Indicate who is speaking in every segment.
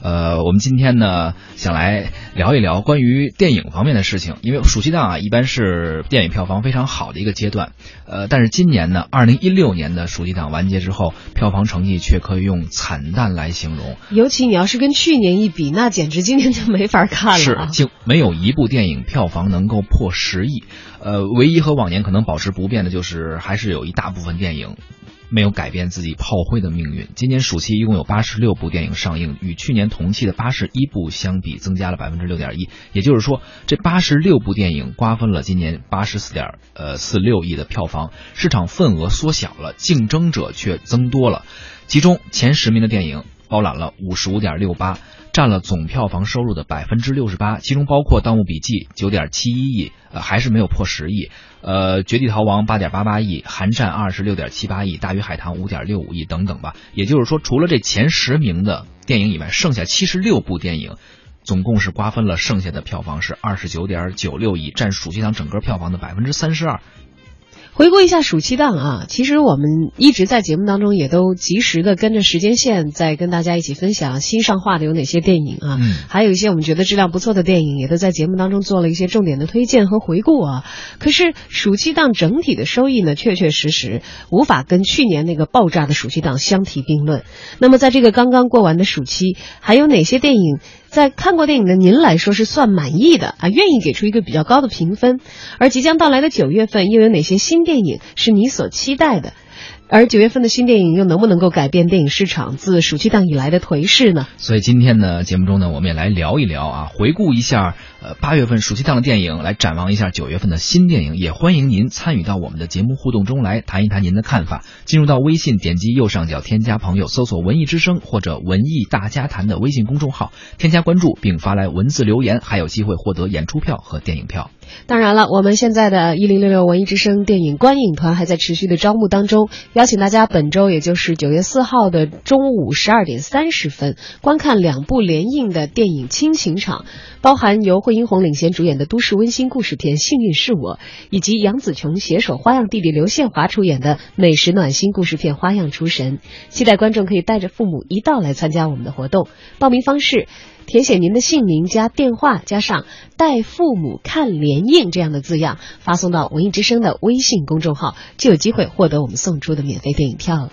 Speaker 1: 呃，我们今天呢想来聊一聊关于电影方面的事情，因为暑期档啊一般是电影票房非常好的一个阶段，呃，但是今年呢，二零一六年的暑期档完结之后，票房成绩却可以用惨淡来形容。
Speaker 2: 尤其你要是跟去年一比，那简直今年就没法看了。
Speaker 1: 是，就没有一部电影票房能够破十亿。呃，唯一和往年可能保持不变的就是，还是有一大部分电影。没有改变自己炮灰的命运。今年暑期一共有八十六部电影上映，与去年同期的八十一部相比，增加了百分之六点一。也就是说，这八十六部电影瓜分了今年八十四点呃四六亿的票房，市场份额缩小了，竞争者却增多了。其中前十名的电影包揽了五十五点六八。占了总票房收入的百分之六十八，其中包括《盗墓笔记》九点七一亿，呃，还是没有破十亿。呃，《绝地逃亡》八点八八亿，《寒战二》十六点七八亿，《大鱼海棠》五点六五亿等等吧。也就是说，除了这前十名的电影以外，剩下七十六部电影，总共是瓜分了剩下的票房是二十九点九六亿，占暑期档整个票房的百分之三十二。
Speaker 2: 回顾一下暑期档啊，其实我们一直在节目当中也都及时的跟着时间线，在跟大家一起分享新上画的有哪些电影啊，
Speaker 1: 嗯，
Speaker 2: 还有一些我们觉得质量不错的电影，也都在节目当中做了一些重点的推荐和回顾啊。可是暑期档整体的收益呢，确确实实无法跟去年那个爆炸的暑期档相提并论。那么在这个刚刚过完的暑期，还有哪些电影？在看过电影的您来说是算满意的啊，愿意给出一个比较高的评分。而即将到来的九月份，又有哪些新电影是你所期待的？而九月份的新电影又能不能够改变电影市场自暑期档以来的颓势呢？
Speaker 1: 所以今天呢，节目中呢，我们也来聊一聊啊，回顾一下呃八月份暑期档的电影，来展望一下九月份的新电影。也欢迎您参与到我们的节目互动中来，谈一谈您的看法。进入到微信，点击右上角添加朋友，搜索“文艺之声”或者“文艺大家谈”的微信公众号，添加关注并发来文字留言，还有机会获得演出票和电影票。
Speaker 2: 当然了，我们现在的“一零六六文艺之声”电影观影团还在持续的招募当中，邀请大家本周，也就是九月四号的中午十二点三十分，观看两部联映的电影亲情场，包含由惠英红领衔主演的都市温馨故事片《幸运是我》，以及杨紫琼携手花样弟弟刘宪华出演的美食暖心故事片《花样厨神》。期待观众可以带着父母一道来参加我们的活动。报名方式。填写您的姓名加电话，加上“带父母看联映”这样的字样，发送到文艺之声的微信公众号，就有机会获得我们送出的免费电影票了。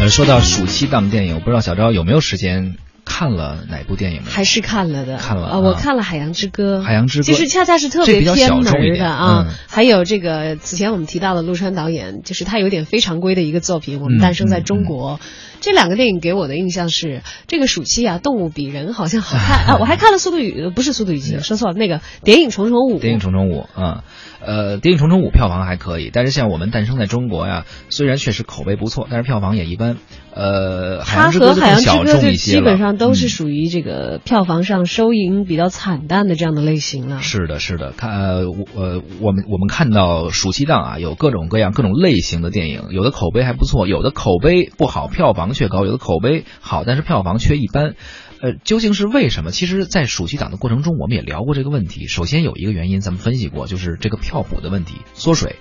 Speaker 1: 呃，说到暑期档电影，我不知道小昭有没有时间看了哪部电影？
Speaker 2: 还是看了的，
Speaker 1: 看了
Speaker 2: 啊，我看了《海洋之歌》。
Speaker 1: 海洋之歌
Speaker 2: 其实恰恰是特别偏门的
Speaker 1: 啊。
Speaker 2: 还有这个此前我们提到的陆川导演，就是他有点非常规的一个作品《我们诞生在中国》。这两个电影给我的印象是，这个暑期啊，动物比人好像好看 啊！我还看了《速度与》，不是《速度与激情》，说错了，那个《谍影重重五》。
Speaker 1: 谍影重重五，嗯，呃，《谍影重重五》票房还可以，但是像我们诞生在中国呀，虽然确实口碑不错，但是票房也一般。呃，
Speaker 2: 它和《海洋之歌》
Speaker 1: 就
Speaker 2: 基本上都是属于这个票房上收银比较惨淡的这样的类型了。
Speaker 1: 是的，是的，看呃，我我们我们看到暑期档啊，有各种各样各种类型的电影，有的口碑还不错，有的口碑不好，票房却高；有的口碑好，但是票房却一般。呃，究竟是为什么？其实，在暑期档的过程中，我们也聊过这个问题。首先有一个原因，咱们分析过，就是这个票补的问题，缩水。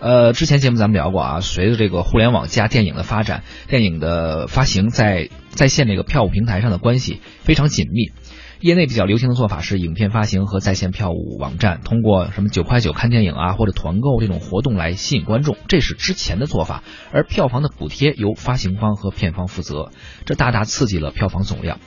Speaker 1: 呃，之前节目咱们聊过啊，随着这个互联网加电影的发展，电影的发行在在线这个票务平台上的关系非常紧密。业内比较流行的做法是，影片发行和在线票务网站通过什么九块九看电影啊，或者团购这种活动来吸引观众，这是之前的做法。而票房的补贴由发行方和片方负责，这大大刺激了票房总量。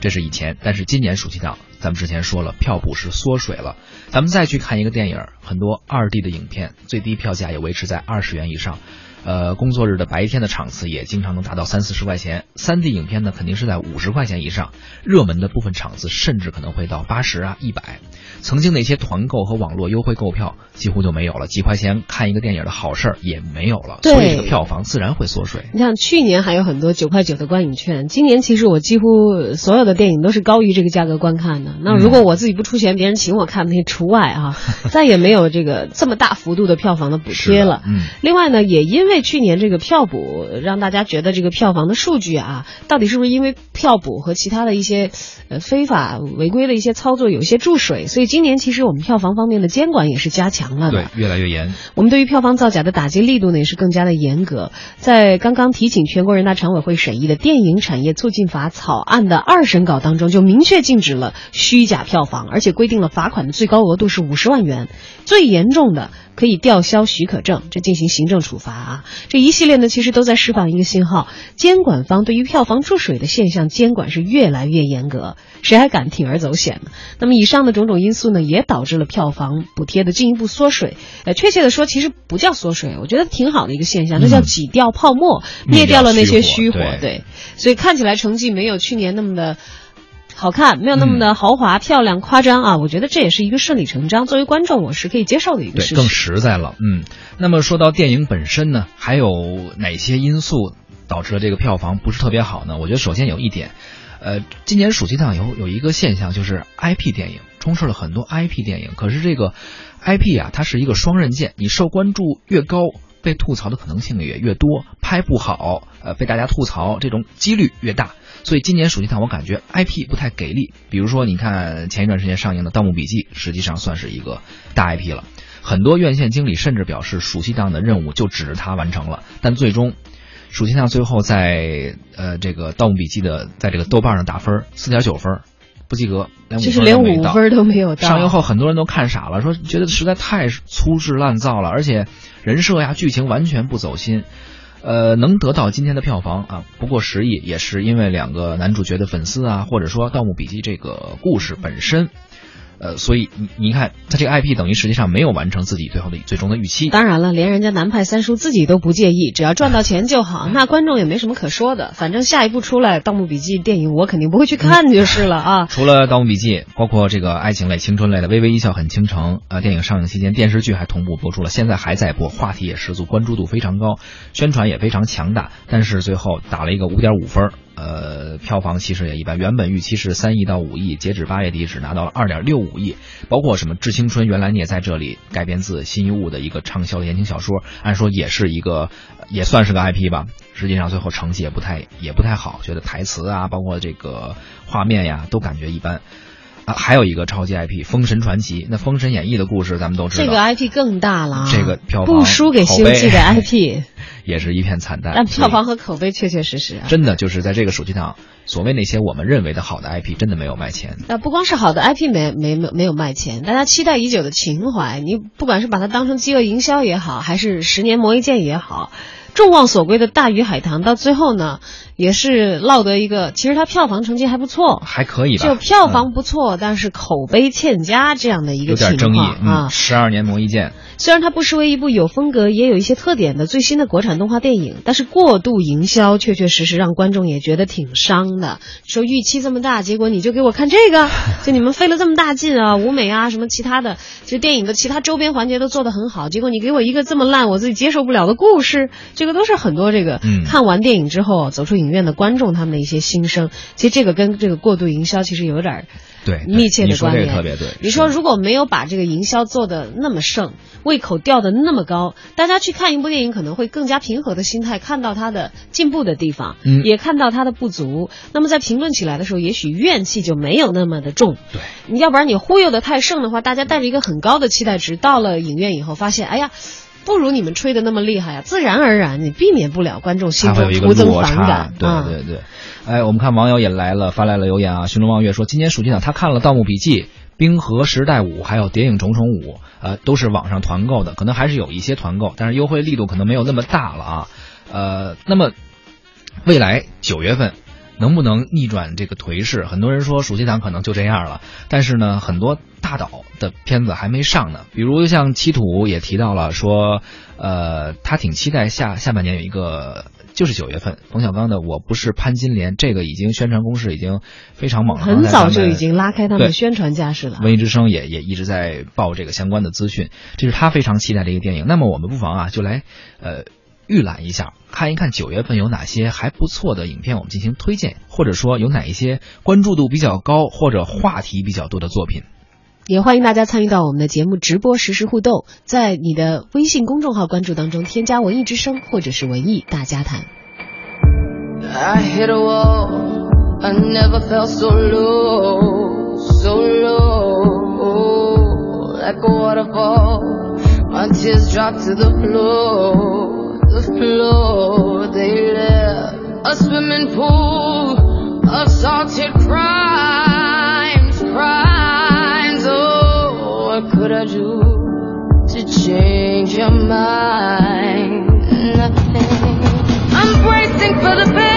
Speaker 1: 这是以前，但是今年暑期档，咱们之前说了，票补是缩水了。咱们再去看一个电影，很多二 D 的影片，最低票价也维持在二十元以上。呃，工作日的白天的场次也经常能达到三四十块钱。三 D 影片呢，肯定是在五十块钱以上。热门的部分场次甚至可能会到八十啊、一百。曾经那些团购和网络优惠购票几乎就没有了，几块钱看一个电影的好事儿也没有了。所以这个票房自然会缩水。
Speaker 2: 你像去年还有很多九块九的观影券，今年其实我几乎所有的电影都是高于这个价格观看的。那如果我自己不出钱，别人请我看那除外啊，再也没有这个这么大幅度的票房的补贴了。
Speaker 1: 嗯。
Speaker 2: 另外呢，也因为为去年这个票补，让大家觉得这个票房的数据啊，到底是不是因为票补和其他的一些呃非法违规的一些操作有一些注水？所以今年其实我们票房方面的监管也是加强了
Speaker 1: 的，对，越来越严。
Speaker 2: 我们对于票房造假的打击力度呢也是更加的严格。在刚刚提请全国人大常委会审议的《电影产业促进法》草案的二审稿当中，就明确禁止了虚假票房，而且规定了罚款的最高额度是五十万元，最严重的。可以吊销许可证，这进行行政处罚啊！这一系列呢，其实都在释放一个信号：监管方对于票房注水的现象监管是越来越严格，谁还敢铤而走险呢？那么以上的种种因素呢，也导致了票房补贴的进一步缩水。呃，确切的说，其实不叫缩水，我觉得挺好的一个现象，那叫挤掉泡沫，灭掉了那些虚火。对，所以看起来成绩没有去年那么的。好看，没有那么的豪华、漂亮、夸张啊！我觉得这也是一个顺理成章，作为观众我是可以接受的一个事情。
Speaker 1: 更实在了，嗯。那么说到电影本身呢，还有哪些因素导致了这个票房不是特别好呢？我觉得首先有一点，呃，今年暑期档有有一个现象，就是 IP 电影充斥了很多 IP 电影，可是这个 IP 啊，它是一个双刃剑，你受关注越高。被吐槽的可能性也越多，拍不好，呃，被大家吐槽这种几率越大。所以今年暑期档我感觉 IP 不太给力。比如说，你看前一段时间上映的《盗墓笔记》，实际上算是一个大 IP 了。很多院线经理甚至表示，暑期档的任务就指着它完成了。但最终，暑期档最后在呃这个《盗墓笔记》的在这个豆瓣上打分四点九分。不及格，
Speaker 2: 就是连五分都没有到。
Speaker 1: 上映后很多人都看傻了，说觉得实在太粗制滥造了，而且人设呀、剧情完全不走心。呃，能得到今天的票房啊，不过十亿，也是因为两个男主角的粉丝啊，或者说《盗墓笔记》这个故事本身。呃，所以你你看，他这个 IP 等于实际上没有完成自己最后的最终的预期。
Speaker 2: 当然了，连人家南派三叔自己都不介意，只要赚到钱就好，那观众也没什么可说的。反正下一部出来《盗墓笔记》电影，我肯定不会去看就是了啊。
Speaker 1: 除了《盗墓笔记》，包括这个爱情类、青春类的《微微一笑很倾城》啊，电影上映期间电视剧还同步播出了，现在还在播，话题也十足，关注度非常高，宣传也非常强大，但是最后打了一个五点五分。呃，票房其实也一般，原本预期是三亿到五亿，截止八月底只拿到了二点六五亿。包括什么《致青春》，原来你也在这里改编自辛夷坞的一个畅销的言情小说，按说也是一个，也算是个 IP 吧。实际上最后成绩也不太也不太好，觉得台词啊，包括这个画面呀，都感觉一般。啊，还有一个超级 IP《封神传奇》，那《封神演义》的故事咱们都知道，
Speaker 2: 这个 IP 更大了，
Speaker 1: 这个票
Speaker 2: 房不输给《西游记》的 IP，
Speaker 1: 也是一片惨淡。
Speaker 2: 但票房和口碑确确实实，
Speaker 1: 真的就是在这个暑期档，所谓那些我们认为的好的 IP，真的没有卖钱。
Speaker 2: 那不光是好的 IP 没没没没有卖钱，大家期待已久的情怀，你不管是把它当成饥饿营销也好，还是十年磨一剑也好。众望所归的大鱼海棠，到最后呢，也是落得一个，其实它票房成绩还不错，
Speaker 1: 还可以吧？
Speaker 2: 就票房不错，但是口碑欠佳这样的一个情况啊。
Speaker 1: 十二年磨一剑，
Speaker 2: 虽然它不失为一部有风格也有一些特点的最新的国产动画电影，但是过度营销确确实实让观众也觉得挺伤的。说预期这么大，结果你就给我看这个，就你们费了这么大劲啊，舞美啊什么其他的，就电影的其他周边环节都做得很好，结果你给我一个这么烂，我自己接受不了的故事，这个都是很多这个看完电影之后走出影院的观众他们的一些心声。其实这个跟这个过度营销其实有点
Speaker 1: 对
Speaker 2: 密切的关联。
Speaker 1: 特别对。
Speaker 2: 你说如果没有把这个营销做的那么盛，胃口吊的那么高，大家去看一部电影可能会更加平和的心态，看到它的进步的地方，也看到它的不足。那么在评论起来的时候，也许怨气就没有那么的重。
Speaker 1: 对。
Speaker 2: 你要不然你忽悠的太盛的话，大家带着一个很高的期待值到了影院以后，发现哎呀。不如你们吹的那么厉害啊，自然而然你避免不了观众心中徒增反感。
Speaker 1: 对对对，哎，我们看网友也来了，发来了留言啊。寻龙望月说，今年暑期档他看了《盗墓笔记》《冰河时代五》还有《谍影重重五》，呃，都是网上团购的，可能还是有一些团购，但是优惠力度可能没有那么大了啊。呃，那么未来九月份。能不能逆转这个颓势？很多人说暑期档可能就这样了，但是呢，很多大导的片子还没上呢。比如像《七土》也提到了说，呃，他挺期待下下半年有一个，就是九月份冯小刚的《我不是潘金莲》，这个已经宣传攻势已经非常猛了，
Speaker 2: 很早就已经拉开他们的宣传架势了。
Speaker 1: 文艺之声也也一直在报这个相关的资讯，这是他非常期待的一个电影。那么我们不妨啊，就来呃。预览一下，看一看九月份有哪些还不错的影片，我们进行推荐，或者说有哪一些关注度比较高或者话题比较多的作品。
Speaker 2: 也欢迎大家参与到我们的节目直播实时互动，在你的微信公众号关注当中添加“文艺之声”或者是“文艺大家谈”。
Speaker 3: I the floor. They left a swimming pool of salted crimes, crimes. Oh, what could I do to change your mind? Nothing. I'm bracing for the best.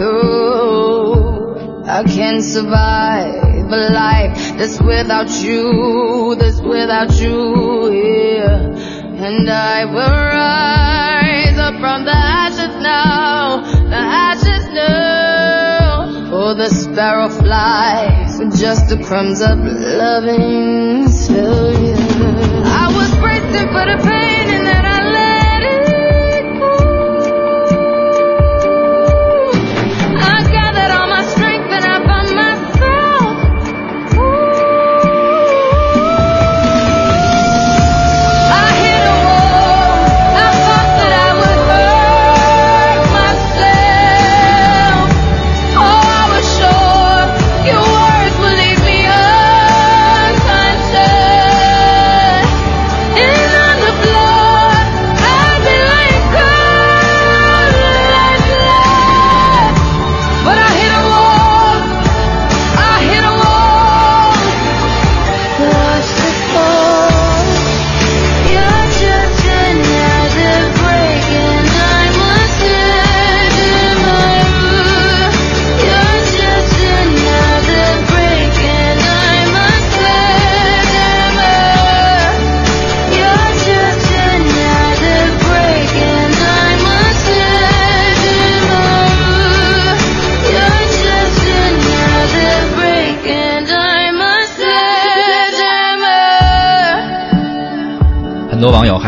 Speaker 3: I uh, can't survive a life that's without you, that's without you, yeah. And I will rise up from the ashes now, the ashes now. For the sparrow flies with just the crumbs of loving you. I was bracing for the pain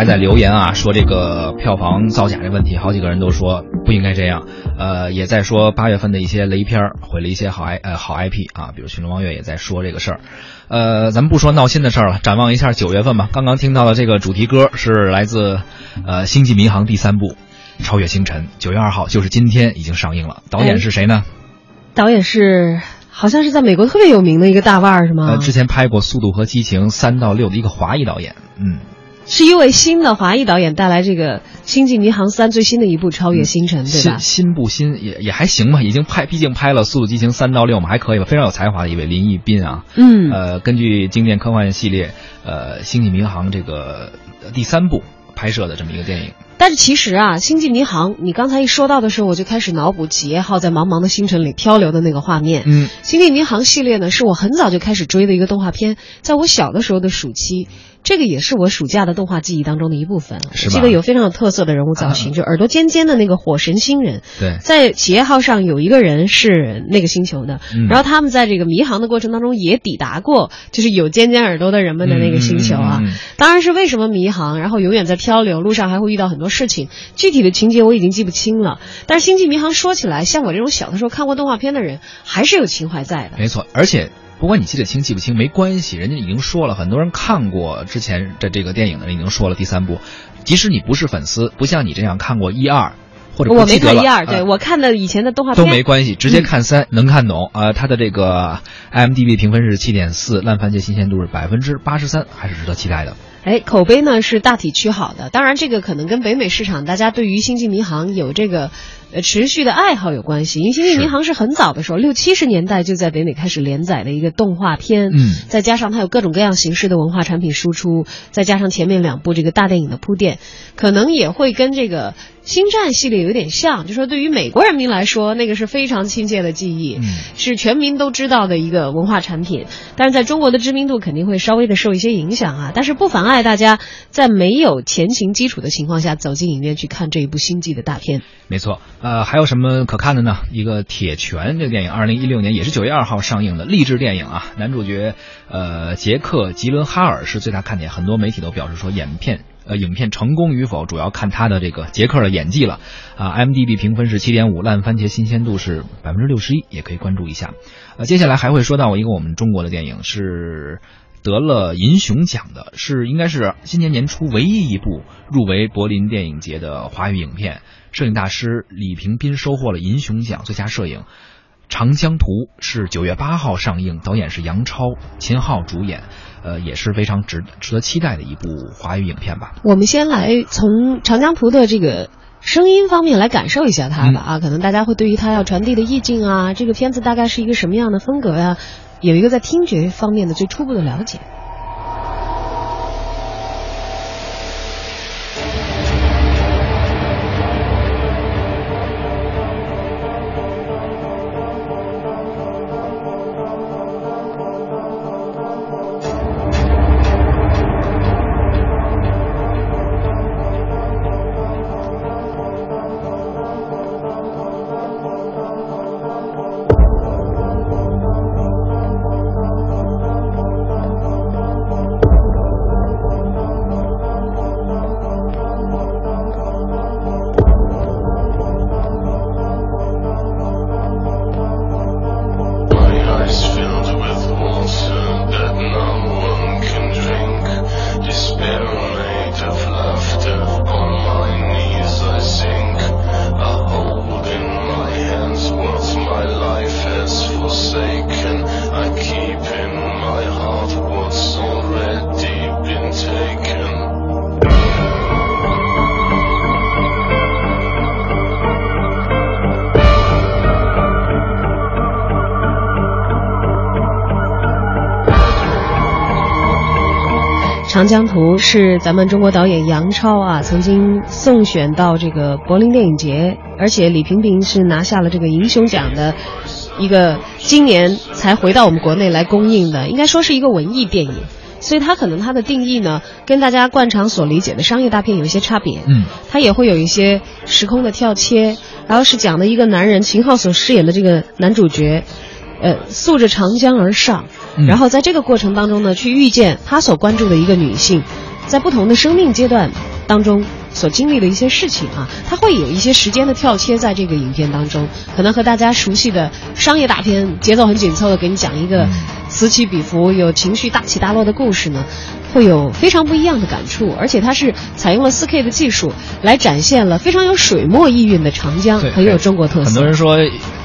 Speaker 1: 还在留言啊，说这个票房造假这问题，好几个人都说不应该这样。呃，也在说八月份的一些雷片儿毁了一些好 I 呃好 IP 啊，比如《寻龙望月》也在说这个事儿。呃，咱们不说闹心的事儿了，展望一下九月份吧。刚刚听到的这个主题歌是来自呃《星际迷航》第三部《超越星辰》，九月二号就是今天已经上映了。导演是谁呢？
Speaker 2: 导演是好像是在美国特别有名的一个大腕儿，是吗？
Speaker 1: 呃，之前拍过《速度和激情》三到六的一个华裔导演。嗯，
Speaker 2: 是一位新的华裔导演带来这个《星际迷航三》最新的一部《超越星辰》，对吧
Speaker 1: 新？新不新也也还行吧，已经拍，毕竟拍了《速度激情》三到六嘛，还可以吧，非常有才华的一位林奕斌啊。
Speaker 2: 嗯，
Speaker 1: 呃，根据经典科幻系列呃《星际迷航》这个呃第三部拍摄的这么一个电影。
Speaker 2: 但是其实啊，《星际迷航》，你刚才一说到的时候，我就开始脑补企业号在茫茫的星辰里漂流的那个画面。
Speaker 1: 嗯，《
Speaker 2: 星际迷航》系列呢，是我很早就开始追的一个动画片，在我小的时候的暑期，这个也是我暑假的动画记忆当中的一部分。
Speaker 1: 是吧
Speaker 2: 这个有非常有特色的人物造型，
Speaker 1: 啊
Speaker 2: 就耳朵尖尖的那个火神星人。
Speaker 1: 对，
Speaker 2: 在企业号上有一个人是那个星球的，
Speaker 1: 嗯
Speaker 2: 然后他们在这个迷航的过程当中也抵达过，就是有尖尖耳朵的人们的那个星球啊。当然是为什么迷航，然后永远在漂流，路上还会遇到很多事情。具体的情节我已经记不清了，但是《星际迷航》说起来，像我这种小的时候看过动画片的人，还是有情怀在的。
Speaker 1: 没错，而且不管你记得清记不清没关系，人家已经说了，很多人看过之前的这个电影的人已经说了第三部，即使你不是粉丝，不像你这样看过一二。或者
Speaker 2: 我没看一二，对
Speaker 1: 啊
Speaker 2: 我看的以前的动画片都
Speaker 1: 没关系，直接看三、能看懂。呃，它的这个 IMDB 评分是七点四，烂番茄新鲜度是百分之八十三，还是值得期待的。
Speaker 2: 哎，口碑呢是大体趋好的，当然这个可能跟北美市场大家对于《星际迷航》有这个呃持续的爱好有关系。因为《星际迷航》是很早的时候，六七十年代就在北美开始连载的一个动画片，
Speaker 1: 嗯
Speaker 2: 再加上它有各种各样形式的文化产品输出，再加上前面两部这个大电影的铺垫，可能也会跟这个。星战系列有点像，就说对于美国人民来说，那个是非常亲切的记忆，
Speaker 1: 嗯
Speaker 2: 是全民都知道的一个文化产品。但是在中国的知名度肯定会稍微的受一些影响啊，但是不妨碍大家在没有前情基础的情况下走进影院去看这一部星际的大片。
Speaker 1: 没错，呃，还有什么可看的呢？一个《铁拳》这个电影，二零一六年也是九月二号上映的励志电影啊。男主角呃杰克·吉伦哈尔是最大看点，很多媒体都表示说，影片呃影片成功与否主要看他的这个杰克的演技了啊。IMDB 评分是七点五，烂番茄新鲜度是百分之六十一，也可以关注一下。呃，接下来还会说到一个我们中国的电影是。得了银熊奖的是应该是今年年初唯一一部入围柏林电影节的华语影片，摄影大师李平斌收获了银熊奖最佳摄影。《长江图》是九月八号上映，导演是杨超，秦昊主演，呃，也是非常值值得期待的一部华语影片吧。
Speaker 2: 我们先来从《长江图》的这个。声音方面来感受一下它吧啊，可能大家会对于它要传递的意境啊，这个片子大概是一个什么样的风格呀、有一个在听觉方面的最初步的了解。长江图》是咱们中国导演杨超啊，曾经送选到这个柏林电影节，而且李萍萍是拿下了这个银熊奖的一个，今年才回到我们国内来公映的，应该说是一个文艺电影。所以它可能它的定义呢，跟大家惯常所理解的商业大片有一些差别。
Speaker 1: 嗯，
Speaker 2: 它也会有一些时空的跳切，然后是讲的一个男人秦昊所饰演的这个男主角，呃，溯着长江而上，然后在这个过程当中呢，去遇见他所关注的一个女性，在不同的生命阶段当中所经历的一些事情啊，他会有一些时间的跳切在这个影片当中，可能和大家熟悉的商业大片节奏很紧凑的给你讲一个此起彼伏、有情绪大起大落的故事呢，会有非常不一样的感触，而且它是采用了 4K 的技术来展现了非常有水墨意蕴的长江，很有中国特色。
Speaker 1: 很多人说，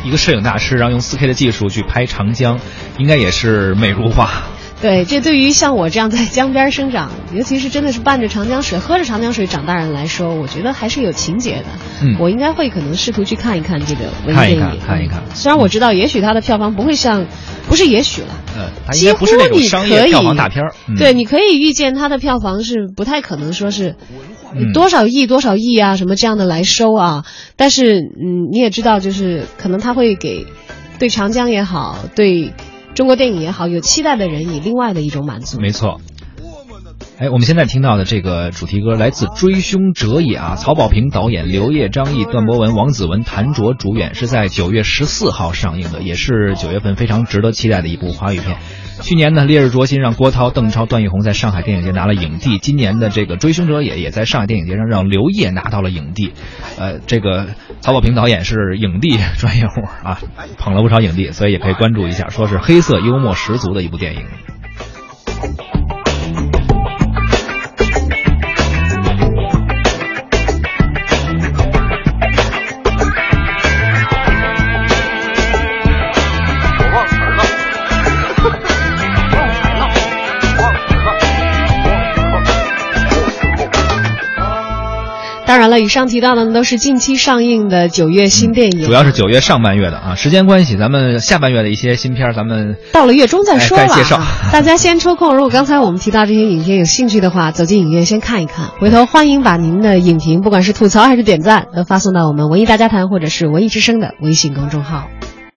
Speaker 1: 一个摄影大师，然后用 4K 的技术去拍长江，应该也是美如画。
Speaker 2: 对，这对于像我这样在江边生长，尤其是真的是伴着长江水、喝着长江水长大人来说，我觉得还是有情节的。
Speaker 1: 嗯
Speaker 2: 我应该会可能试图去看一看这个文艺电影，
Speaker 1: 看看一看
Speaker 2: 嗯虽然我知道，也许它的票房不会像，不是也许了。
Speaker 1: 呃，它应该不是那种商业票房大片儿。嗯
Speaker 2: 对，你可以预见它的票房是不太可能说是
Speaker 1: 嗯
Speaker 2: 多少亿、多少亿啊什么这样的来收啊。但是，嗯，你也知道，就是可能他会给对长江也好，对中国电影也好，有期待的人以另外的一种满足。
Speaker 1: 没错。哎，我们现在听到的这个主题歌来自《追凶者也》啊，曹保平导演，刘烨、张译、段博文、王子文、谭卓主演，是在九月十四号上映的，也是九月份非常值得期待的一部华语片。去年呢，《烈日灼心》让郭涛、邓超、段奕宏在上海电影节拿了影帝，今年的这个《追凶者也》也在上海电影节上让刘烨拿到了影帝。呃，这个曹保平导演是影帝专业户啊，捧了不少影帝，所以也可以关注一下，说是黑色幽默十足的一部电影。
Speaker 2: 了，以上提到的呢都是近期上映的九月新电影，
Speaker 1: 主要是九月上半月的啊。时间关系，咱们下半月的一些新片儿，咱们
Speaker 2: 到了月中再说吧。
Speaker 1: 哎该介绍
Speaker 2: 大家先抽空，如果刚才我们提到这些影片有兴趣的话，走进影院先看一看。回头欢迎把您的影评，不管是吐槽还是点赞，都发送到我们文艺大家谈或者是文艺之声的微信公众号。